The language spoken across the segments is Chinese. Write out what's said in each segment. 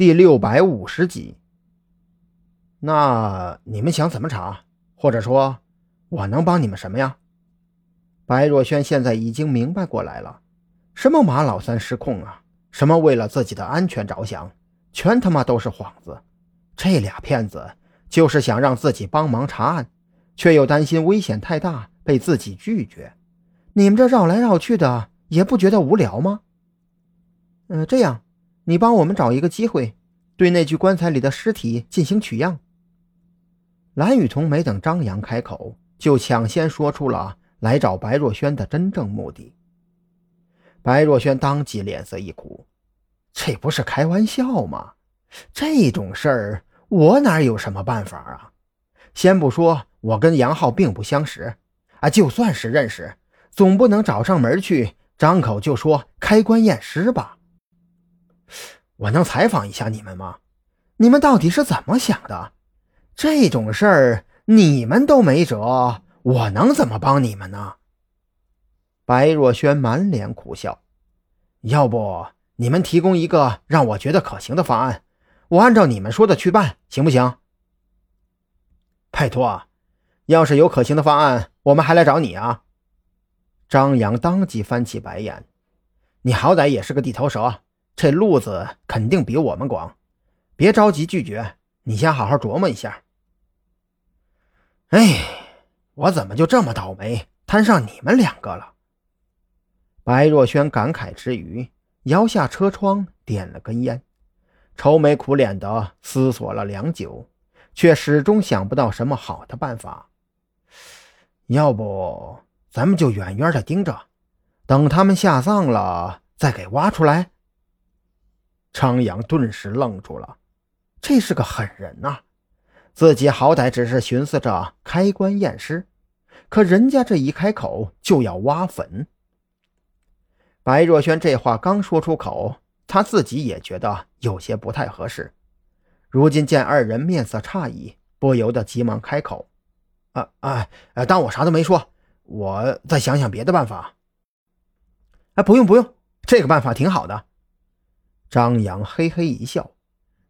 第六百五十集。那你们想怎么查？或者说，我能帮你们什么呀？白若萱现在已经明白过来了，什么马老三失控啊，什么为了自己的安全着想，全他妈都是幌子。这俩骗子就是想让自己帮忙查案，却又担心危险太大被自己拒绝。你们这绕来绕去的，也不觉得无聊吗？嗯，这样，你帮我们找一个机会，对那具棺材里的尸体进行取样。蓝雨桐没等张扬开口，就抢先说出了。来找白若萱的真正目的。白若萱当即脸色一苦，这不是开玩笑吗？这种事儿我哪有什么办法啊？先不说我跟杨浩并不相识，啊，就算是认识，总不能找上门去张口就说开棺验尸吧？我能采访一下你们吗？你们到底是怎么想的？这种事儿你们都没辙。我能怎么帮你们呢？白若萱满脸苦笑。要不你们提供一个让我觉得可行的方案，我按照你们说的去办，行不行？拜托，要是有可行的方案，我们还来找你啊！张扬当即翻起白眼。你好歹也是个地头蛇，这路子肯定比我们广。别着急拒绝，你先好好琢磨一下。哎。我怎么就这么倒霉，摊上你们两个了？白若萱感慨之余，摇下车窗，点了根烟，愁眉苦脸的思索了良久，却始终想不到什么好的办法。要不，咱们就远远的盯着，等他们下葬了再给挖出来。张扬顿时愣住了，这是个狠人呐！自己好歹只是寻思着开棺验尸。可人家这一开口就要挖坟，白若萱这话刚说出口，她自己也觉得有些不太合适。如今见二人面色诧异，不由得急忙开口：“啊啊，当我啥都没说，我再想想别的办法。”“哎，不用不用，这个办法挺好的。”张扬嘿嘿一笑，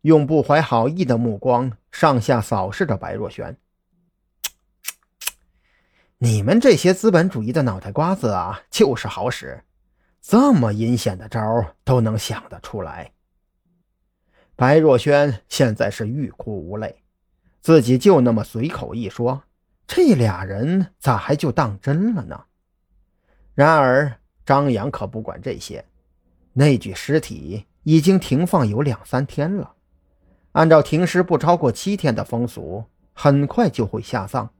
用不怀好意的目光上下扫视着白若萱。你们这些资本主义的脑袋瓜子啊，就是好使，这么阴险的招都能想得出来。白若萱现在是欲哭无泪，自己就那么随口一说，这俩人咋还就当真了呢？然而张扬可不管这些，那具尸体已经停放有两三天了，按照停尸不超过七天的风俗，很快就会下葬。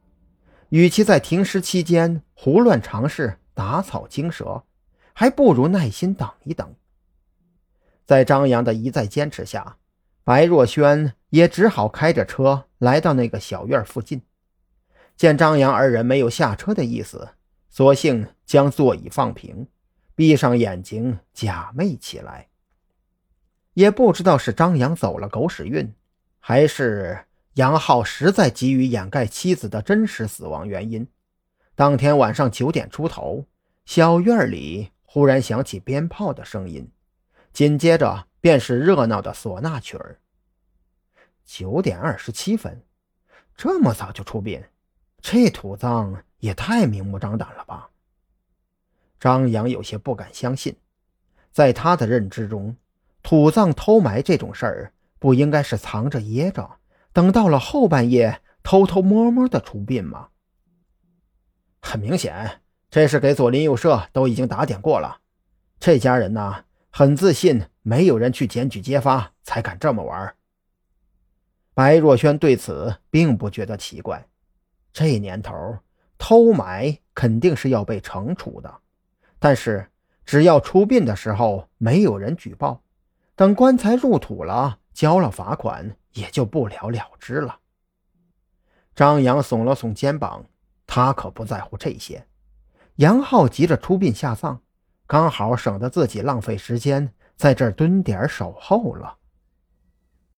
与其在停尸期间胡乱尝试打草惊蛇，还不如耐心等一等。在张扬的一再坚持下，白若萱也只好开着车来到那个小院附近。见张扬二人没有下车的意思，索性将座椅放平，闭上眼睛假寐起来。也不知道是张扬走了狗屎运，还是……杨浩实在急于掩盖妻子的真实死亡原因。当天晚上九点出头，小院里忽然响起鞭炮的声音，紧接着便是热闹的唢呐曲儿。九点二十七分，这么早就出殡，这土葬也太明目张胆了吧？张扬有些不敢相信，在他的认知中，土葬偷埋这种事儿不应该是藏着掖着。等到了后半夜，偷偷摸摸的出殡吗？很明显，这是给左邻右舍都已经打点过了。这家人呢，很自信，没有人去检举揭发，才敢这么玩。白若萱对此并不觉得奇怪。这年头，偷埋肯定是要被惩处的。但是，只要出殡的时候没有人举报，等棺材入土了，交了罚款。也就不了了之了。张扬耸了耸肩膀，他可不在乎这些。杨浩急着出殡下葬，刚好省得自己浪费时间在这儿蹲点守候了。